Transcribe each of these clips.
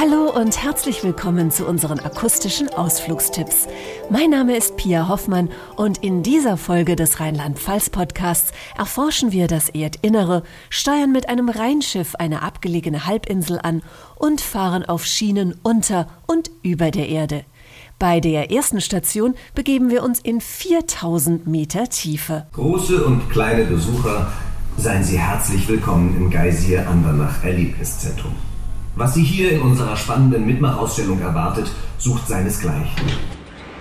Hallo und herzlich willkommen zu unseren akustischen Ausflugstipps. Mein Name ist Pia Hoffmann und in dieser Folge des Rheinland-Pfalz-Podcasts erforschen wir das Erdinnere, steuern mit einem Rheinschiff eine abgelegene Halbinsel an und fahren auf Schienen unter und über der Erde. Bei der ersten Station begeben wir uns in 4000 Meter Tiefe. Große und kleine Besucher, seien Sie herzlich willkommen im Geysir Andernach Erlebniszentrum. Was Sie hier in unserer spannenden Mitmachausstellung erwartet, sucht seinesgleichen.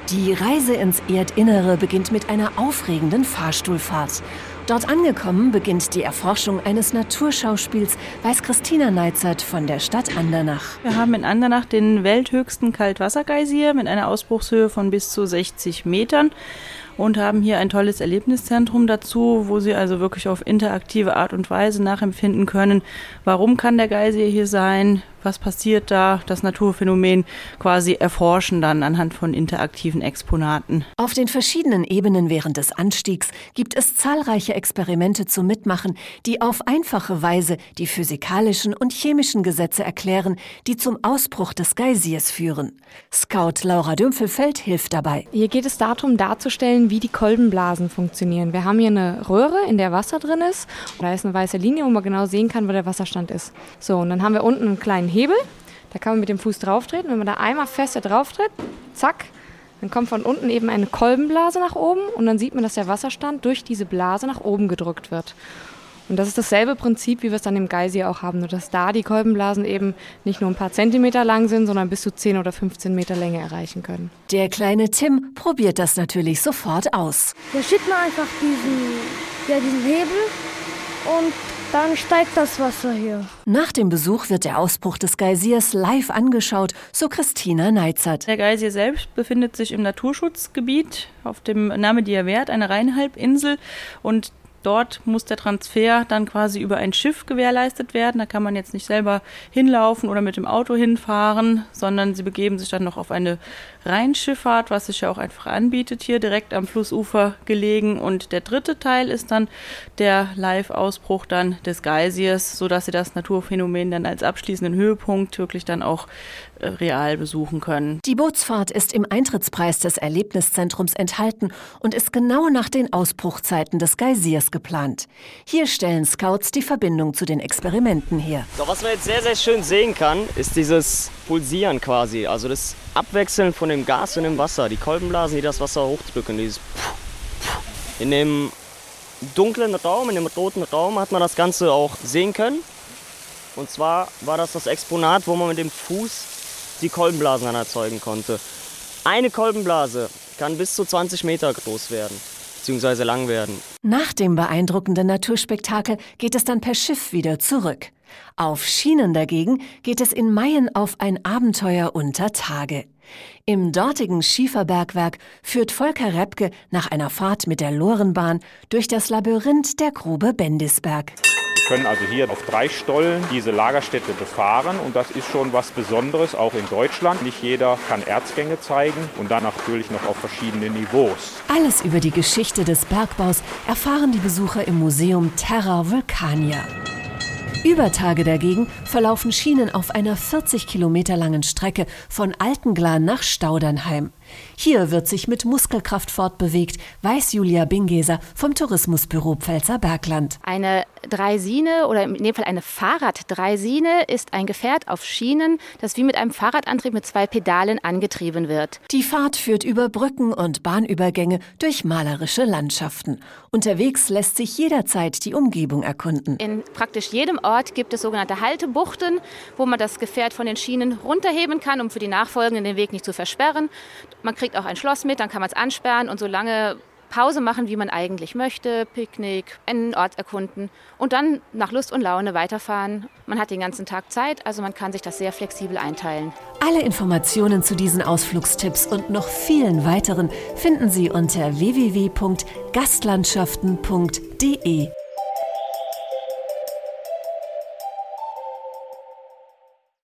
Die Reise ins Erdinnere beginnt mit einer aufregenden Fahrstuhlfahrt. Dort angekommen beginnt die Erforschung eines Naturschauspiels, weiß Christina Neizert von der Stadt Andernach. Wir haben in Andernach den welthöchsten Kaltwassergeysir mit einer Ausbruchshöhe von bis zu 60 Metern und haben hier ein tolles Erlebniszentrum dazu, wo Sie also wirklich auf interaktive Art und Weise nachempfinden können, warum kann der Geysir hier sein, was passiert da, das Naturphänomen quasi erforschen dann anhand von interaktiven Exponaten. Auf den verschiedenen Ebenen während des Anstiegs gibt es zahlreiche Experimente zum Mitmachen, die auf einfache Weise die physikalischen und chemischen Gesetze erklären, die zum Ausbruch des Geysirs führen. Scout Laura Dümpfelfeld hilft dabei. Hier geht es darum darzustellen, wie die Kolbenblasen funktionieren. Wir haben hier eine Röhre, in der Wasser drin ist. Da ist eine weiße Linie, wo man genau sehen kann, wo der Wasserstand ist. So, und dann haben wir unten einen kleinen Hebel. Da kann man mit dem Fuß drauf treten. Wenn man da einmal fester drauf tritt, zack, dann kommt von unten eben eine Kolbenblase nach oben und dann sieht man, dass der Wasserstand durch diese Blase nach oben gedrückt wird. Und das ist dasselbe Prinzip, wie wir es dann im Geysir auch haben, nur dass da die Kolbenblasen eben nicht nur ein paar Zentimeter lang sind, sondern bis zu 10 oder 15 Meter Länge erreichen können. Der kleine Tim probiert das natürlich sofort aus. Da schiebt man einfach diesen, ja, diesen Hebel und dann steigt das Wasser hier. Nach dem Besuch wird der Ausbruch des Geysirs live angeschaut, so Christina Neizert. Der Geysir selbst befindet sich im Naturschutzgebiet auf dem Name Wert, eine Rheinhalbinsel. Und Dort muss der Transfer dann quasi über ein Schiff gewährleistet werden. Da kann man jetzt nicht selber hinlaufen oder mit dem Auto hinfahren, sondern sie begeben sich dann noch auf eine Rheinschifffahrt, was sich ja auch einfach anbietet, hier direkt am Flussufer gelegen. Und der dritte Teil ist dann der Live-Ausbruch dann des Geysirs, sodass sie das Naturphänomen dann als abschließenden Höhepunkt wirklich dann auch äh, real besuchen können. Die Bootsfahrt ist im Eintrittspreis des Erlebniszentrums enthalten und ist genau nach den Ausbruchzeiten des Geysirs geplant. Hier stellen Scouts die Verbindung zu den Experimenten her. So, was man jetzt sehr, sehr schön sehen kann, ist dieses Pulsieren quasi, also das Abwechseln von dem Gas und dem Wasser, die Kolbenblasen, die das Wasser hochdrücken, dieses in dem dunklen Raum, in dem roten Raum hat man das Ganze auch sehen können. Und zwar war das das Exponat, wo man mit dem Fuß die Kolbenblasen erzeugen konnte. Eine Kolbenblase kann bis zu 20 Meter groß werden bzw. lang werden. Nach dem beeindruckenden Naturspektakel geht es dann per Schiff wieder zurück. Auf Schienen dagegen geht es in Mayen auf ein Abenteuer unter Tage. Im dortigen Schieferbergwerk führt Volker Repke nach einer Fahrt mit der Lorenbahn durch das Labyrinth der Grube Bendisberg können also hier auf drei Stollen diese Lagerstätte befahren und das ist schon was Besonderes, auch in Deutschland. Nicht jeder kann Erzgänge zeigen und dann natürlich noch auf verschiedenen Niveaus. Alles über die Geschichte des Bergbaus erfahren die Besucher im Museum Terra Vulcania. Über Tage dagegen verlaufen Schienen auf einer 40 Kilometer langen Strecke von Altenglan nach Staudernheim. Hier wird sich mit Muskelkraft fortbewegt, weiß Julia Bingeser vom Tourismusbüro Pfälzer Bergland. Eine Dreisine oder in dem Fall eine Fahrraddreisine ist ein Gefährt auf Schienen, das wie mit einem Fahrradantrieb mit zwei Pedalen angetrieben wird. Die Fahrt führt über Brücken und Bahnübergänge durch malerische Landschaften. Unterwegs lässt sich jederzeit die Umgebung erkunden. In praktisch jedem Ort gibt es sogenannte Haltebuchten, wo man das Gefährt von den Schienen runterheben kann, um für die Nachfolgenden den Weg nicht zu versperren. Man kriegt auch ein Schloss mit, dann kann man es ansperren und so lange Pause machen, wie man eigentlich möchte, Picknick, einen Ort erkunden und dann nach Lust und Laune weiterfahren. Man hat den ganzen Tag Zeit, also man kann sich das sehr flexibel einteilen. Alle Informationen zu diesen Ausflugstipps und noch vielen weiteren finden Sie unter www.gastlandschaften.de.